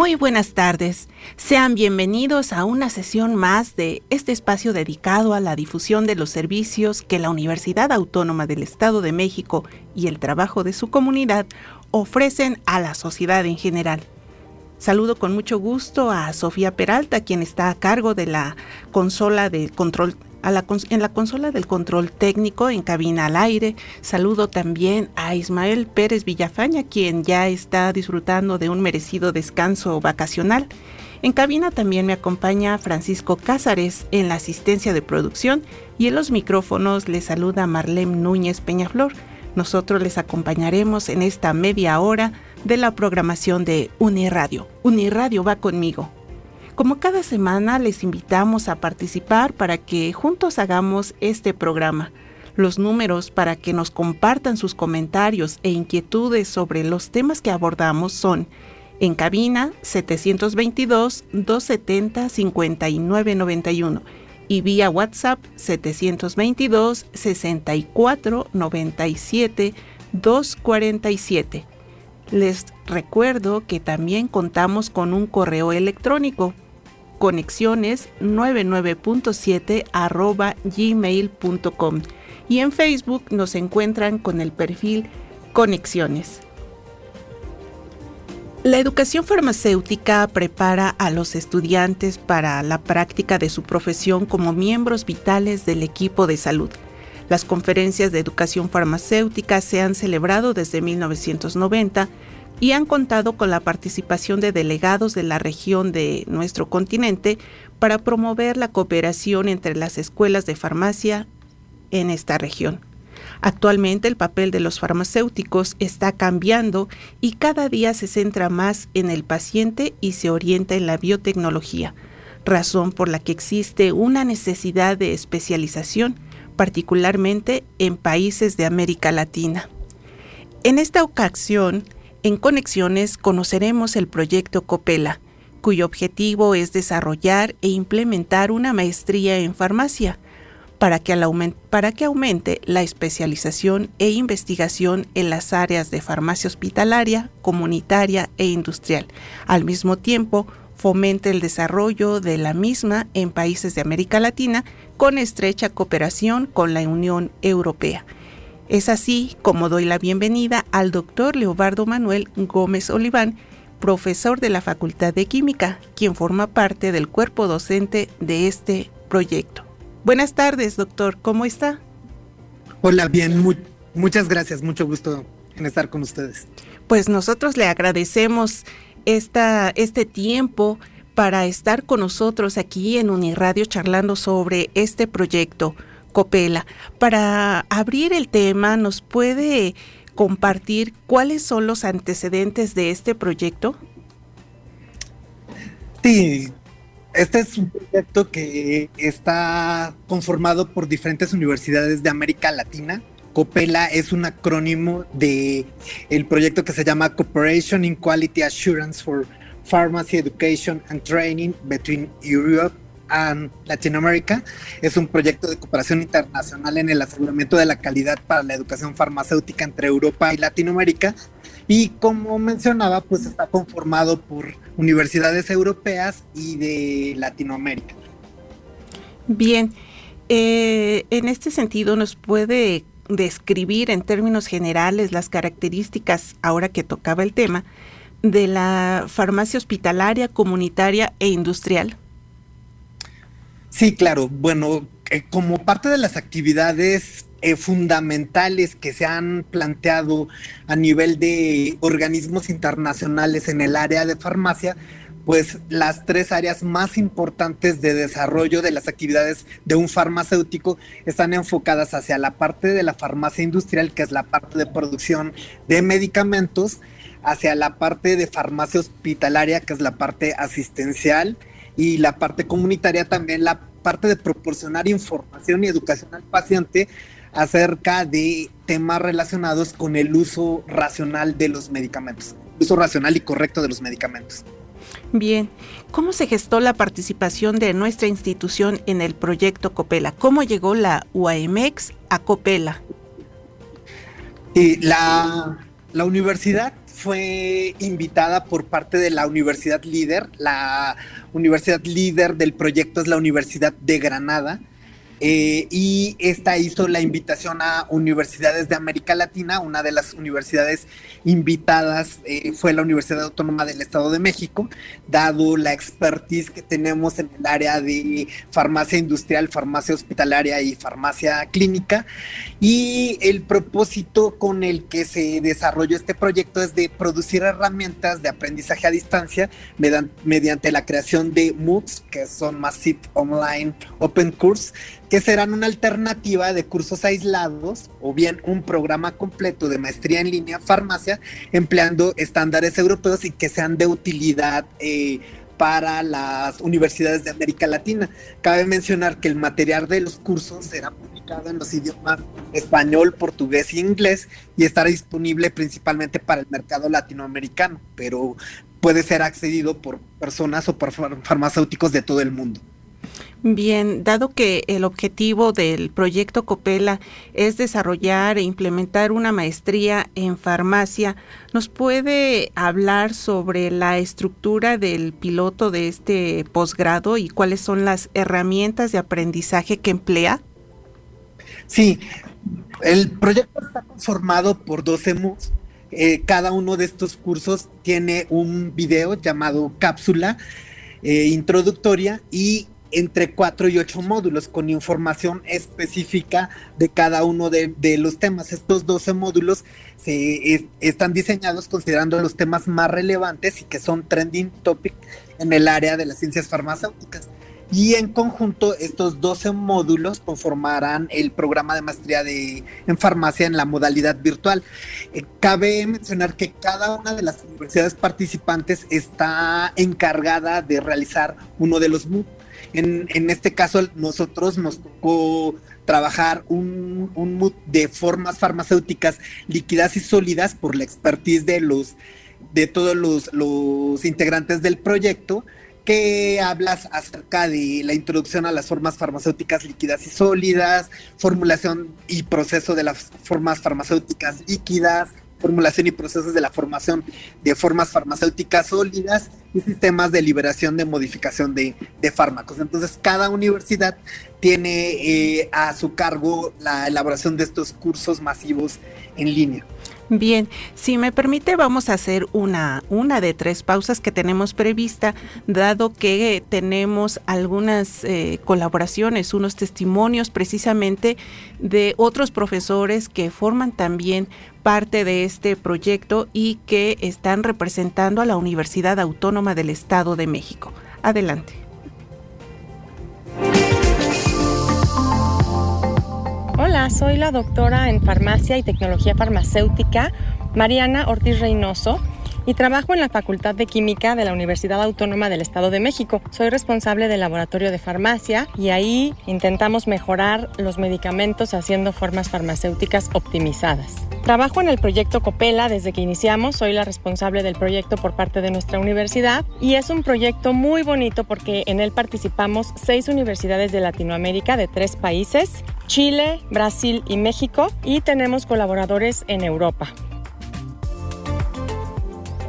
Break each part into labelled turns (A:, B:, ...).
A: Muy buenas tardes. Sean bienvenidos a una sesión más de este espacio dedicado a la difusión de los servicios que la Universidad Autónoma del Estado de México y el trabajo de su comunidad ofrecen a la sociedad en general. Saludo con mucho gusto a Sofía Peralta, quien está a cargo de la consola de control en la consola del control técnico en cabina al aire. Saludo también a Ismael Pérez Villafaña, quien ya está disfrutando de un merecido descanso vacacional. En cabina también me acompaña Francisco Cázares en la asistencia de producción y en los micrófonos le saluda Marlene Núñez Peñaflor. Nosotros les acompañaremos en esta media hora de la programación de Uniradio. Uniradio va conmigo. Como cada semana les invitamos a participar para que juntos hagamos este programa. Los números para que nos compartan sus comentarios e inquietudes sobre los temas que abordamos son en cabina 722-270-5991 y vía WhatsApp 722-6497-247. Les recuerdo que también contamos con un correo electrónico conexiones 99.7 arroba gmail.com y en Facebook nos encuentran con el perfil Conexiones. La educación farmacéutica prepara a los estudiantes para la práctica de su profesión como miembros vitales del equipo de salud. Las conferencias de educación farmacéutica se han celebrado desde 1990 y han contado con la participación de delegados de la región de nuestro continente para promover la cooperación entre las escuelas de farmacia en esta región. Actualmente el papel de los farmacéuticos está cambiando y cada día se centra más en el paciente y se orienta en la biotecnología, razón por la que existe una necesidad de especialización, particularmente en países de América Latina. En esta ocasión, en Conexiones conoceremos el proyecto Copela, cuyo objetivo es desarrollar e implementar una maestría en farmacia para que, para que, aumente la especialización e investigación en las áreas de farmacia hospitalaria, comunitaria e industrial. Al mismo tiempo, fomente el desarrollo de la misma en países de América Latina con estrecha cooperación con la Unión Europea. Es así como doy la bienvenida al doctor Leobardo Manuel Gómez Oliván, profesor de la Facultad de Química, quien forma parte del cuerpo docente de este proyecto. Buenas tardes, doctor, ¿cómo está?
B: Hola, bien, muchas gracias, mucho gusto en estar con ustedes.
A: Pues nosotros le agradecemos este tiempo para estar con nosotros aquí en Uniradio charlando sobre este proyecto. Copela. Para abrir el tema, ¿nos puede compartir cuáles son los antecedentes de este proyecto?
B: Sí, este es un proyecto que está conformado por diferentes universidades de América Latina. COPELA es un acrónimo de el proyecto que se llama Cooperation in Quality Assurance for Pharmacy Education and Training between Europe and Latinoamérica. Es un proyecto de cooperación internacional en el aseguramiento de la calidad para la educación farmacéutica entre Europa y Latinoamérica. Y como mencionaba, pues está conformado por universidades europeas y de Latinoamérica.
A: Bien, eh, en este sentido, ¿nos puede describir en términos generales las características, ahora que tocaba el tema, de la farmacia hospitalaria, comunitaria e industrial?
B: Sí, claro. Bueno, eh, como parte de las actividades eh, fundamentales que se han planteado a nivel de organismos internacionales en el área de farmacia, pues las tres áreas más importantes de desarrollo de las actividades de un farmacéutico están enfocadas hacia la parte de la farmacia industrial, que es la parte de producción de medicamentos, hacia la parte de farmacia hospitalaria, que es la parte asistencial, y la parte comunitaria también, la parte de proporcionar información y educación al paciente acerca de temas relacionados con el uso racional de los medicamentos, uso racional y correcto de los medicamentos.
A: Bien, ¿cómo se gestó la participación de nuestra institución en el proyecto Copela? ¿Cómo llegó la UAMX a Copela?
B: la, la universidad fue invitada por parte de la universidad líder. La universidad líder del proyecto es la Universidad de Granada. Eh, y esta hizo la invitación a universidades de América Latina. Una de las universidades invitadas eh, fue la Universidad Autónoma del Estado de México, dado la expertise que tenemos en el área de farmacia industrial, farmacia hospitalaria y farmacia clínica. Y el propósito con el que se desarrolló este proyecto es de producir herramientas de aprendizaje a distancia mediante la creación de MOOCs, que son Massive Online Open Course que serán una alternativa de cursos aislados o bien un programa completo de maestría en línea farmacia empleando estándares europeos y que sean de utilidad eh, para las universidades de América Latina. Cabe mencionar que el material de los cursos será publicado en los idiomas español, portugués y inglés y estará disponible principalmente para el mercado latinoamericano, pero puede ser accedido por personas o por farmacéuticos de todo el mundo.
A: Bien, dado que el objetivo del proyecto Copela es desarrollar e implementar una maestría en farmacia, ¿nos puede hablar sobre la estructura del piloto de este posgrado y cuáles son las herramientas de aprendizaje que emplea?
B: Sí, el proyecto está conformado por 12 MOOCs. Eh, cada uno de estos cursos tiene un video llamado cápsula eh, introductoria y entre cuatro y ocho módulos con información específica de cada uno de, los temas. Estos 12 módulos se, están diseñados considerando los temas más relevantes y que son trending topic en el área de las ciencias farmacéuticas. Y en conjunto, estos 12 módulos conformarán el programa de maestría de, en farmacia en la modalidad virtual. Eh, cabe mencionar que cada una de las universidades participantes está encargada de realizar uno de los en, este caso, nosotros nos tocó trabajar un, un de formas farmacéuticas líquidas y sólidas por la expertise de los de todos los, los integrantes del proyecto que hablas acerca de la introducción a las formas farmacéuticas líquidas y sólidas, formulación y proceso de las formas farmacéuticas líquidas, formulación y procesos de la formación de formas farmacéuticas sólidas y sistemas de liberación de modificación de, fármacos. Entonces, cada universidad tiene eh, a su cargo la elaboración de estos cursos masivos en línea.
A: Bien, si me permite, vamos a hacer una, una de tres pausas que tenemos prevista, dado que tenemos algunas eh, colaboraciones, unos testimonios precisamente de otros profesores que forman también parte de este proyecto y que están representando a la Universidad Autónoma del Estado de México. Adelante.
C: Hola, soy la doctora en farmacia y tecnología farmacéutica, Mariana Ortiz Reynoso y trabajo en la Facultad de Química de la Universidad Autónoma del Estado de México. Soy responsable del laboratorio de farmacia y ahí intentamos mejorar los medicamentos haciendo formas farmacéuticas optimizadas. Trabajo en el proyecto Copela desde que iniciamos, soy la responsable del proyecto por parte de nuestra universidad y es un proyecto muy bonito porque en él participamos seis universidades de Latinoamérica de tres países, Chile, Brasil y México y tenemos colaboradores en Europa.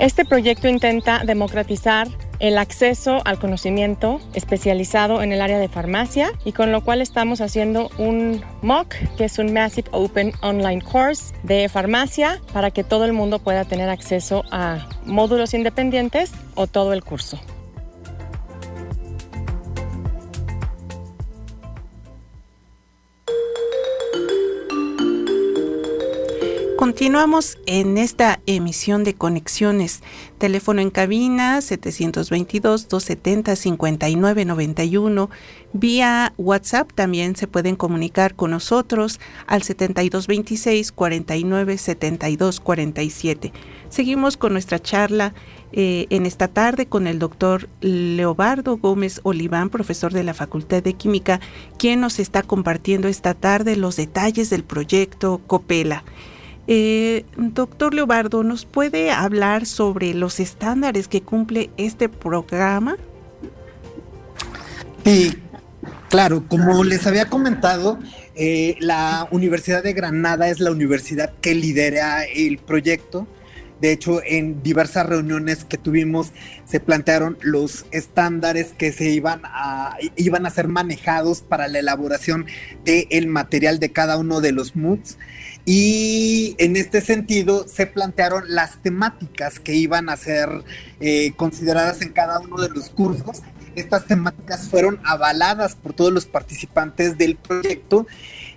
C: Este proyecto intenta democratizar el acceso al conocimiento especializado en el área de farmacia y con lo cual estamos haciendo un MOOC, que es un Massive Open Online Course de farmacia para que todo el mundo pueda tener acceso a módulos independientes o todo el curso.
A: Continuamos en esta emisión de conexiones. Teléfono en cabina 722-270-5991. Vía WhatsApp también se pueden comunicar con nosotros al 7226-497247. Seguimos con nuestra charla eh, en esta tarde con el doctor Leobardo Gómez Oliván, profesor de la Facultad de Química, quien nos está compartiendo esta tarde los detalles del proyecto Copela. Eh, doctor Leobardo, ¿nos puede hablar sobre los estándares que cumple este programa?
B: Sí, claro, como les había comentado, eh, la Universidad de Granada es la universidad que lidera el proyecto de hecho, en diversas reuniones que tuvimos se plantearon los estándares que se iban a, iban a ser manejados para la elaboración del material de cada uno de los MOOCs. Y en este sentido se plantearon las temáticas que iban a ser eh, consideradas en cada uno de los cursos. Estas temáticas fueron avaladas por todos los participantes del proyecto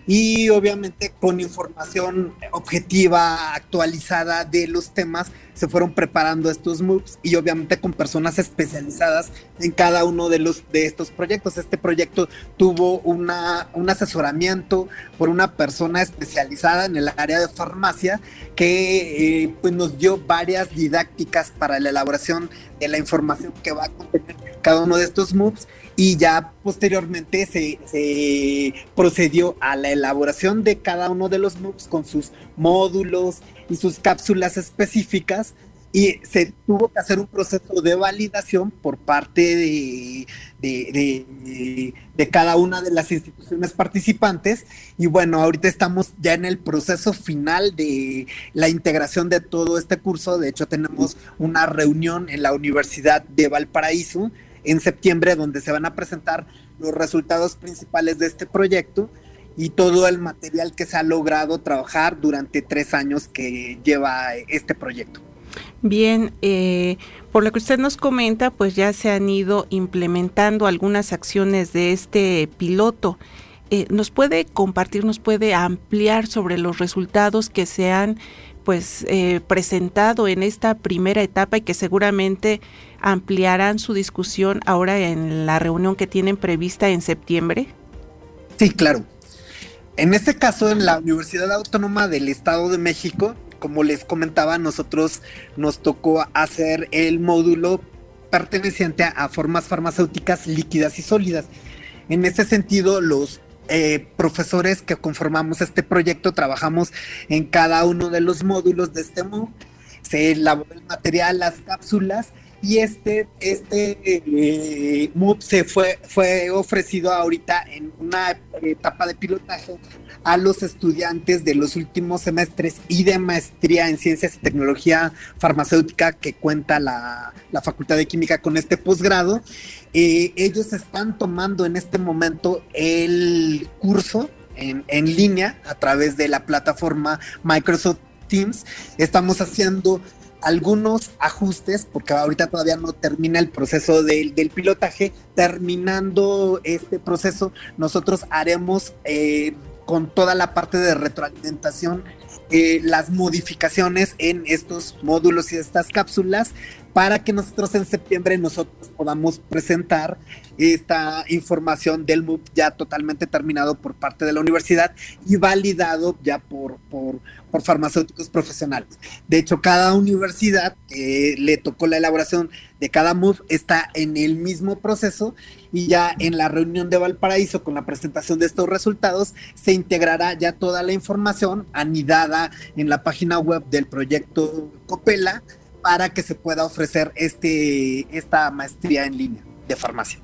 B: y obviamente con información objetiva, actualizada de los temas, se fueron preparando estos MOOCs y obviamente con personas especializadas en cada uno de los de estos proyectos. Este proyecto tuvo una, un asesoramiento por una persona especializada en el área de farmacia que eh, pues nos dio varias didácticas para la elaboración de la información que va a contener cada uno de estos MOOCs y ya posteriormente se, procedió a la elaboración de cada uno de los MOOCs con sus módulos y sus cápsulas específicas y se tuvo que hacer un proceso de validación por parte de, de, cada una de las instituciones participantes. Y bueno, ahorita estamos ya en el proceso final de la integración de todo este curso. De hecho, tenemos una reunión en la Universidad de Valparaíso en septiembre, donde se van a presentar los resultados principales de este proyecto y todo el material que se ha logrado trabajar durante tres años que lleva este proyecto.
A: Bien, eh, por lo que usted nos comenta, pues ya se han ido implementando algunas acciones de este piloto. Eh, ¿Nos puede compartir, nos puede ampliar sobre los resultados que se han pues eh, presentado en esta primera etapa y que seguramente ampliarán su discusión ahora en la reunión que tienen prevista en septiembre?
B: Sí, claro. En este caso, en la Universidad Autónoma del Estado de México, como les comentaba, nosotros nos tocó hacer el módulo perteneciente a formas farmacéuticas líquidas y sólidas. En ese sentido, los eh, profesores que conformamos este proyecto trabajamos en cada uno de los módulos de este MOOC. Se elaboró el material, las cápsulas y este, este eh, se fue, fue ofrecido ahorita en una etapa de pilotaje a los estudiantes de los últimos semestres y de maestría en ciencias y tecnología farmacéutica que cuenta la, la Facultad de Química con este posgrado. Eh, ellos están tomando en este momento el curso en, en línea a través de la plataforma Microsoft Teams. Estamos haciendo algunos ajustes, porque ahorita todavía no termina el proceso del, pilotaje. Terminando este proceso, nosotros haremos eh, con toda la parte de retroalimentación eh, las modificaciones en estos módulos y estas cápsulas para que nosotros en septiembre nosotros podamos presentar esta información del MOOC ya totalmente terminado por parte de la universidad y validado ya por, por, por farmacéuticos profesionales. De hecho, cada universidad que le tocó la elaboración de cada MOOC está en el mismo proceso y ya en la reunión de Valparaíso con la presentación de estos resultados se integrará ya toda la información anidada en la página web del proyecto Copela para que se pueda ofrecer este, esta maestría en línea de farmacia.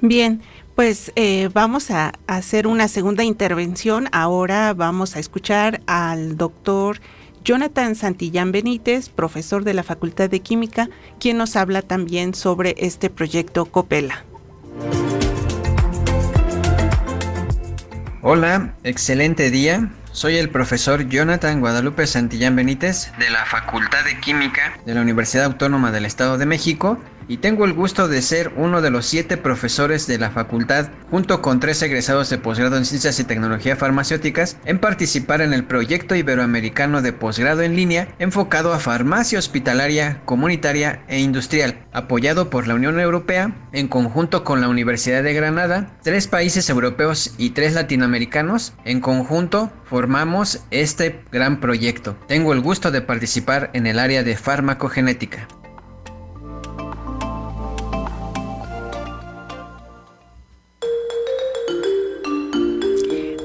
A: Bien, pues eh, vamos a hacer una segunda intervención. Ahora vamos a escuchar al doctor Jonathan Santillán Benítez, profesor de la Facultad de Química, quien nos habla también sobre este proyecto Copela.
D: Hola, excelente día. Soy el profesor Jonathan Guadalupe Santillán Benítez de la Facultad de Química de la Universidad Autónoma del Estado de México y tengo el gusto de ser uno de los siete profesores de la facultad, junto con tres egresados de posgrado en Ciencias y Tecnología Farmacéuticas, en participar en el proyecto iberoamericano de posgrado en línea enfocado a farmacia hospitalaria, comunitaria e industrial, apoyado por la Unión Europea en conjunto con la Universidad de Granada, tres países europeos y tres latinoamericanos. En conjunto formamos este gran proyecto. Tengo el gusto de participar en el área de farmacogenética.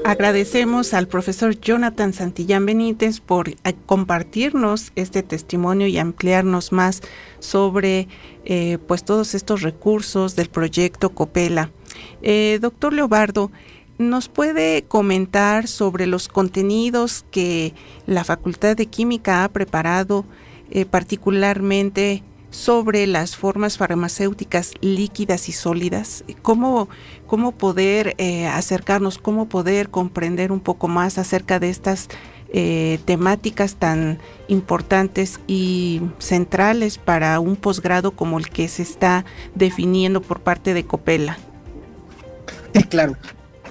A: Agradecemos al profesor Jonathan Santillán Benítez por eh, compartirnos este testimonio y ampliarnos más sobre eh, pues todos estos recursos del proyecto Copela. Eh, doctor Leobardo, ¿nos puede comentar sobre los contenidos que la Facultad de Química ha preparado particularmente sobre las formas farmacéuticas líquidas y sólidas, cómo, cómo poder eh, acercarnos, cómo poder comprender un poco más acerca de estas eh, temáticas tan importantes y centrales para un posgrado como el que se está definiendo por parte de Copela.
B: Claro.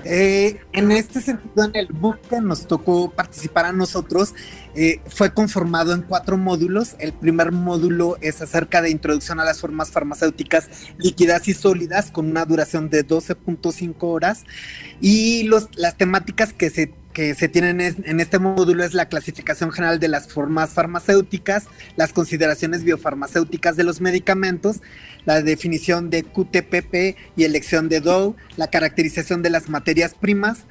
B: Eh, en este sentido, en el book que nos tocó participar a nosotros, eh, fue conformado en cuatro módulos. El primer módulo es acerca de introducción a las formas farmacéuticas líquidas y sólidas con una duración de 12.5 horas. Y los, las temáticas que se que se tienen en este módulo es la clasificación general de las formas farmacéuticas, las consideraciones biofarmacéuticas de los medicamentos, la definición de QTPP y elección de DOW, la caracterización de las materias primas.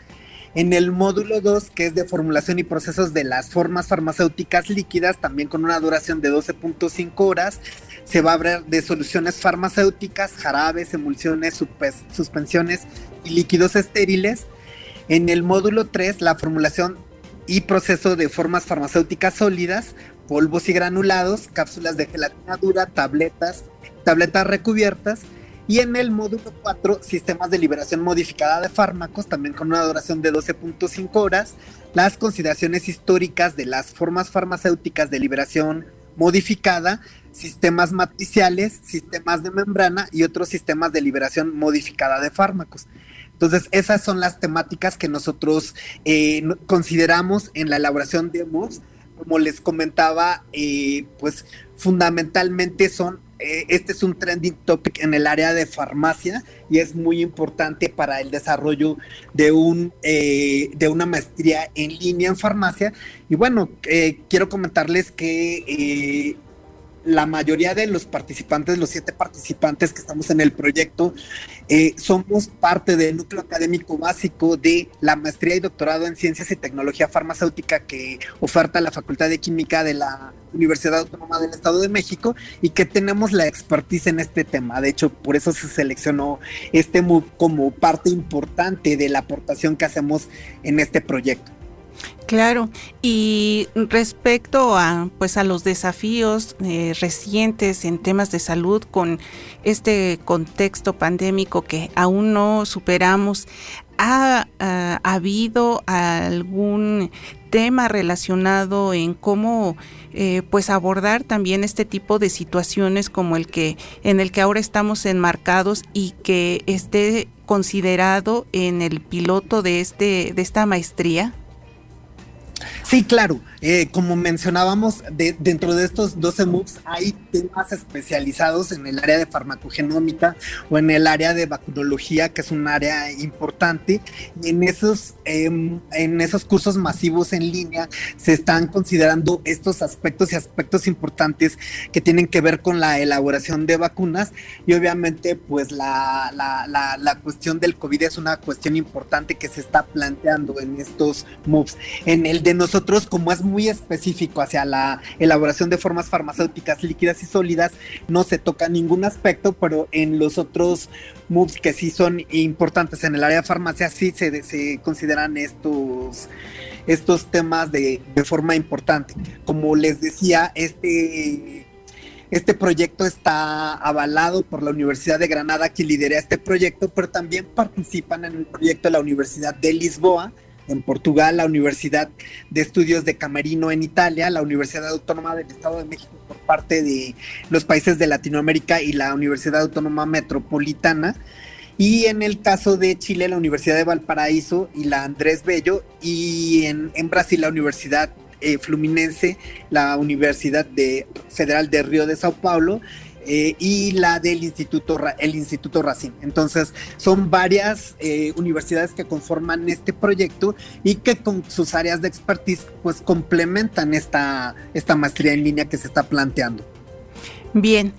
B: En el módulo 2, que es de formulación y procesos de las formas farmacéuticas líquidas, también con una duración de 12.5 horas, se va a hablar de soluciones farmacéuticas, jarabes, emulsiones, suspensiones y líquidos estériles. En el módulo 3, la formulación y proceso de formas farmacéuticas sólidas, polvos y granulados, cápsulas de gelatina dura, tabletas, tabletas recubiertas. Y en el módulo 4, sistemas de liberación modificada de fármacos, también con una duración de 12.5 horas, las consideraciones históricas de las formas farmacéuticas de liberación modificada, sistemas matriciales, sistemas de membrana y otros sistemas de liberación modificada de fármacos. Entonces, esas son las temáticas que nosotros eh, consideramos en la elaboración de MOVs. Como les comentaba, eh, pues fundamentalmente son, eh, este es un trending topic en el área de farmacia y es muy importante para el desarrollo de, un, de una maestría en línea en farmacia. Y bueno, quiero comentarles que la mayoría de los participantes, los siete participantes que estamos en el proyecto, eh, somos parte del núcleo académico básico de la maestría y doctorado en ciencias y tecnología farmacéutica que oferta la Facultad de Química de la Universidad Autónoma del Estado de México y que tenemos la expertise en este tema. De hecho, por eso se seleccionó este como parte importante de la aportación que hacemos en este proyecto.
A: Claro, y respecto a pues a los desafíos eh, recientes en temas de salud con este contexto pandémico que aún no superamos, ¿ha, ha habido algún tema relacionado en cómo eh, pues abordar también este tipo de situaciones como el que en el que ahora estamos enmarcados y que esté considerado en el piloto de este de esta maestría?
B: Sí, claro. Eh, como mencionábamos, dentro de estos 12 MOOCs hay temas especializados en el área de farmacogenómica o en el área de vacunología, que es un área importante. Y en esos, em, en esos cursos masivos en línea se están considerando estos aspectos y aspectos importantes que tienen que ver con la elaboración de vacunas. Y obviamente, pues la, la, la cuestión del COVID es una cuestión importante que se está planteando en estos MOOCs. En el de nosotros, como es muy específico hacia la elaboración de formas farmacéuticas líquidas y sólidas, no se toca ningún aspecto, pero en los otros moves que sí son importantes en el área de farmacia, sí se, consideran estos, estos temas de, de forma importante. Como les decía, este este proyecto está avalado por la Universidad de Granada, que lidera este proyecto, pero también participan en el proyecto de la Universidad de Lisboa, en Portugal, la Universidad de Estudios de Camerino en Italia, la Universidad Autónoma del Estado de México por parte de los países de Latinoamérica y la Universidad Autónoma Metropolitana. Y en el caso de Chile, la Universidad de Valparaíso y la Andrés Bello. Y en, Brasil, la Universidad eh, Fluminense, la Universidad de, Federal de Río de Sao Paulo eh, y la del Instituto, el Instituto Racine. Entonces, son varias eh, universidades que conforman este proyecto y que con sus áreas de expertise, pues complementan esta, esta maestría en línea que se está planteando.
A: Bien,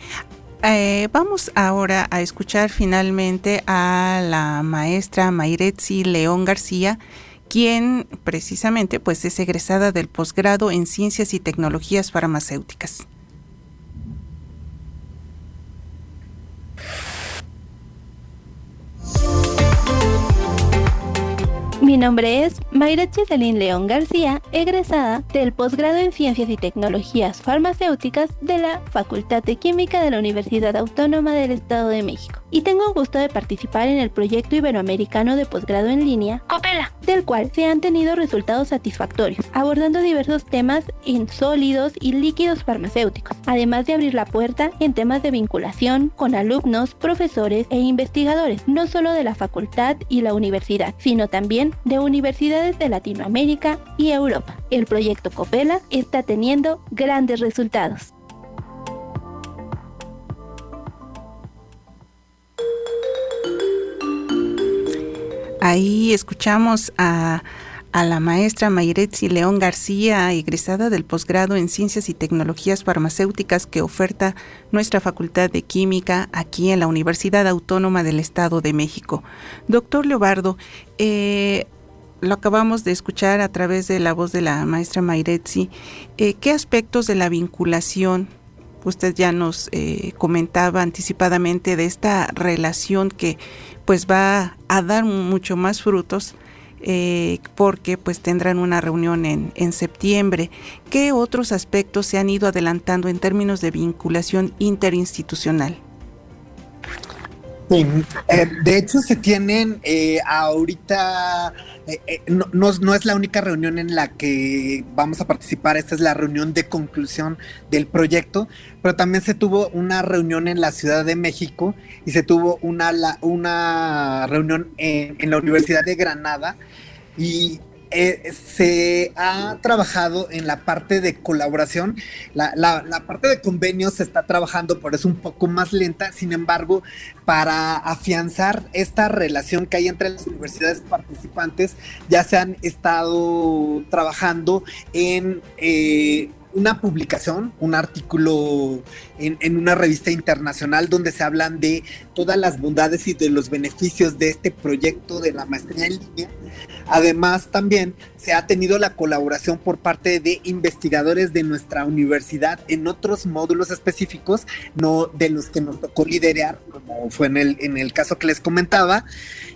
A: eh, vamos ahora a escuchar finalmente a la maestra Mayretzi León García, quien precisamente pues es egresada del posgrado en Ciencias y Tecnologías Farmacéuticas.
E: Mi nombre es Mayra Chiselín León García, egresada del posgrado en Ciencias y Tecnologías Farmacéuticas de la Facultad de Química de la Universidad Autónoma del Estado de México. Y tengo el gusto de participar en el proyecto iberoamericano de posgrado en línea, COPELA, del cual se han tenido resultados satisfactorios, abordando diversos temas en sólidos y líquidos farmacéuticos, además de abrir la puerta en temas de vinculación con alumnos, profesores e investigadores, no solo de la facultad y la universidad, sino también de universidades de Latinoamérica y Europa. El proyecto Copela está teniendo grandes resultados.
A: Ahí escuchamos a, la maestra Mayretzi León García, egresada del posgrado en Ciencias y Tecnologías Farmacéuticas que oferta nuestra Facultad de Química aquí en la Universidad Autónoma del Estado de México. Doctor Leobardo, eh, lo acabamos de escuchar a través de la voz de la maestra Mayretzi. Eh, ¿Qué aspectos de la vinculación usted ya nos eh, comentaba anticipadamente de esta relación que pues va a dar mucho más frutos eh, porque pues tendrán una reunión en, en septiembre. ¿Qué otros aspectos se han ido adelantando en términos de vinculación interinstitucional?
B: Sí, eh, de hecho se tienen eh, ahorita, no, no, es la única reunión en la que vamos a participar, esta es la reunión de conclusión del proyecto, pero también se tuvo una reunión en la Ciudad de México y se tuvo una, una reunión en, la Universidad de Granada y eh, se ha trabajado en la parte de colaboración. La, la, parte de convenios se está trabajando, pero es un poco más lenta. Sin embargo, para afianzar esta relación que hay entre las universidades participantes, ya se han estado trabajando en eh, una publicación, un artículo en, una revista internacional donde se hablan de todas las bondades y de los beneficios de este proyecto de la maestría en línea. Además, también se ha tenido la colaboración por parte de investigadores de nuestra universidad en otros módulos específicos, no de los que nos tocó liderar, como fue en el, en el caso que les comentaba.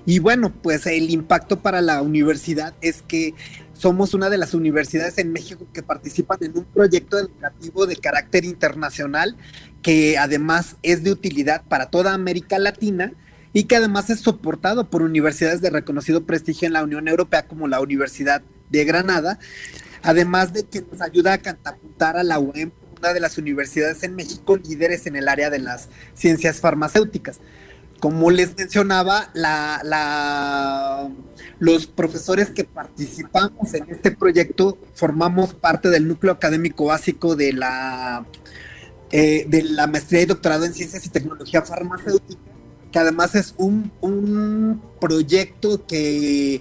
B: Y bueno, pues el impacto para la universidad es que somos una de las universidades en México que participan en un proyecto educativo de carácter internacional que además es de utilidad para toda América Latina y que además es soportado por universidades de reconocido prestigio en la Unión Europea como la Universidad de Granada, además de que nos ayuda a catapultar a la UEM, una de las universidades en México líderes en el área de las ciencias farmacéuticas. Como les mencionaba, los profesores que participamos en este proyecto formamos parte del núcleo académico básico de la, eh, de la maestría y doctorado en ciencias y tecnología farmacéutica, que además es un, un proyecto que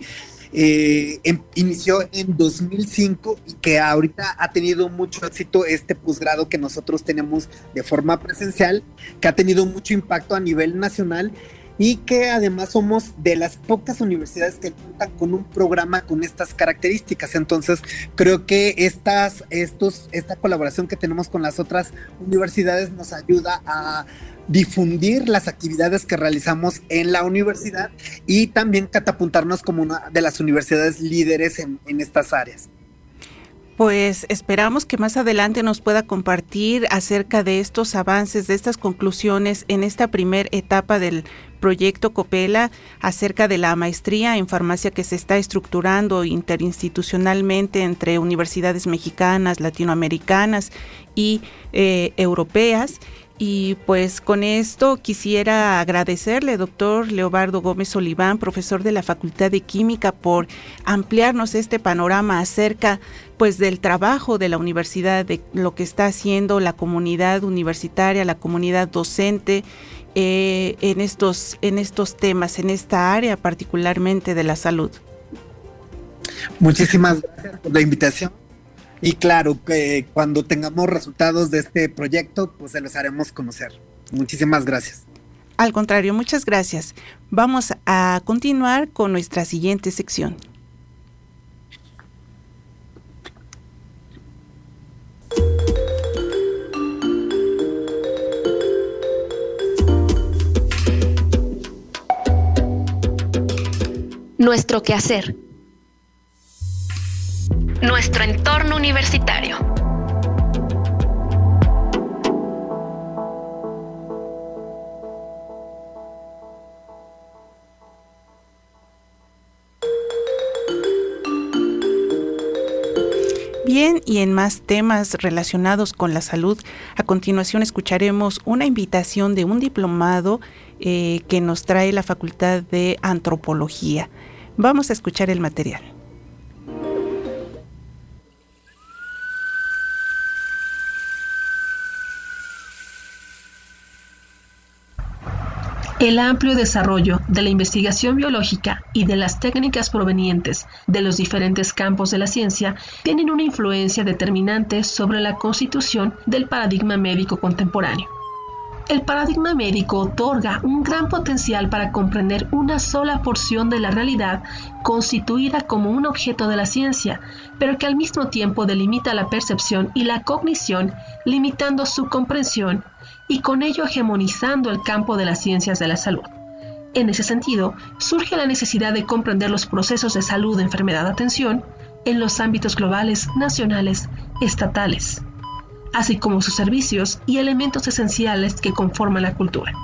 B: eh, em, inició en 2005 y que ahorita ha tenido mucho éxito este posgrado que nosotros tenemos de forma presencial, que ha tenido mucho impacto a nivel nacional y que además somos de las pocas universidades que cuentan con un programa con estas características. Entonces, creo que estas, estos, esta colaboración que tenemos con las otras universidades nos ayuda a difundir las actividades que realizamos en la universidad y también catapultarnos como una de las universidades líderes en, estas áreas.
A: Pues esperamos que más adelante nos pueda compartir acerca de estos avances, de estas conclusiones en esta primera etapa del proyecto Copela acerca de la maestría en farmacia que se está estructurando interinstitucionalmente entre universidades mexicanas, latinoamericanas y eh, europeas. Y pues con esto quisiera agradecerle, doctor Leobardo Gómez Oliván, profesor de la Facultad de Química, por ampliarnos este panorama acerca pues del trabajo de la universidad, de lo que está haciendo la comunidad universitaria, la comunidad docente eh, en, estos, en estos temas, en esta área particularmente de la salud.
B: Muchísimas gracias por la invitación. Y claro, que cuando tengamos resultados de este proyecto, pues se los haremos conocer. Muchísimas gracias.
A: Al contrario, muchas gracias. Vamos a continuar con nuestra siguiente sección.
F: Nuestro quehacer nuestro entorno universitario.
A: Bien, y en más temas relacionados con la salud, a continuación escucharemos una invitación de un diplomado eh, que nos trae la Facultad de Antropología. Vamos a escuchar el material.
G: El amplio desarrollo de la investigación biológica y de las técnicas provenientes de los diferentes campos de la ciencia tienen una influencia determinante sobre la constitución del paradigma médico contemporáneo. El paradigma médico otorga un gran potencial para comprender una sola porción de la realidad constituida como un objeto de la ciencia, pero que al mismo tiempo delimita la percepción y la cognición, limitando su comprensión y con ello hegemonizando el campo de las ciencias de la salud. En ese sentido, surge la necesidad de comprender los procesos de salud, enfermedad, atención en los ámbitos globales, nacionales, estatales, así como sus servicios y elementos esenciales que conforman la cultura.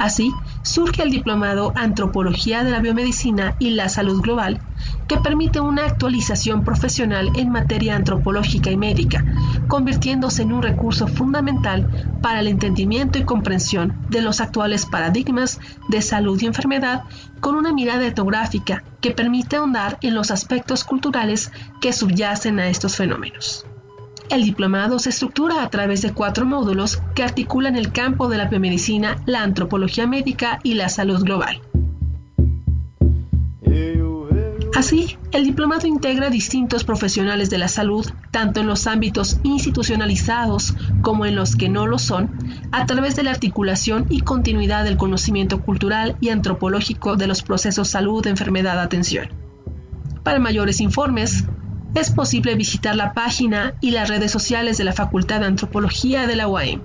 G: Así, surge el diplomado Antropología de la Biomedicina y la Salud Global, que permite una actualización profesional en materia antropológica y médica, convirtiéndose en un recurso fundamental para el entendimiento y comprensión de los actuales paradigmas de salud y enfermedad con una mirada etnográfica que permite ahondar en los aspectos culturales que subyacen a estos fenómenos. El diplomado se estructura a través de cuatro módulos que articulan el campo de la biomedicina, la antropología médica y la salud global. Así, el diplomado integra distintos profesionales de la salud, tanto en los ámbitos institucionalizados como en los que no lo son, a través de la articulación y continuidad del conocimiento cultural y antropológico de los procesos salud, enfermedad, atención. Para mayores informes, es posible visitar la página y las redes sociales de la Facultad de Antropología de la UAM.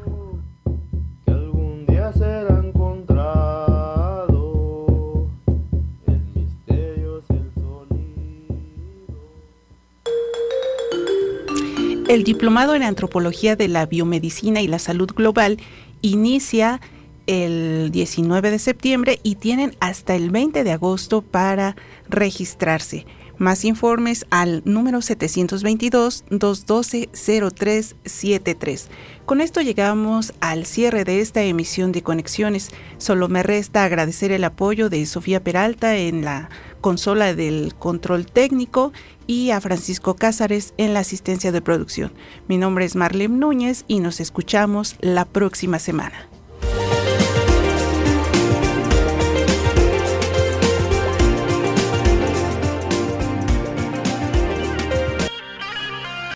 A: El diplomado en antropología de la biomedicina y la salud global inicia el 19 de septiembre y tienen hasta el 20 de agosto para registrarse. Más informes al número 722-212-0373. Con esto llegamos al cierre de esta emisión de Conexiones. Solo me resta agradecer el apoyo de Sofía Peralta en la consola del control técnico y a Francisco Cázares en la asistencia de producción. Mi nombre es Marlene Núñez y nos escuchamos la próxima semana.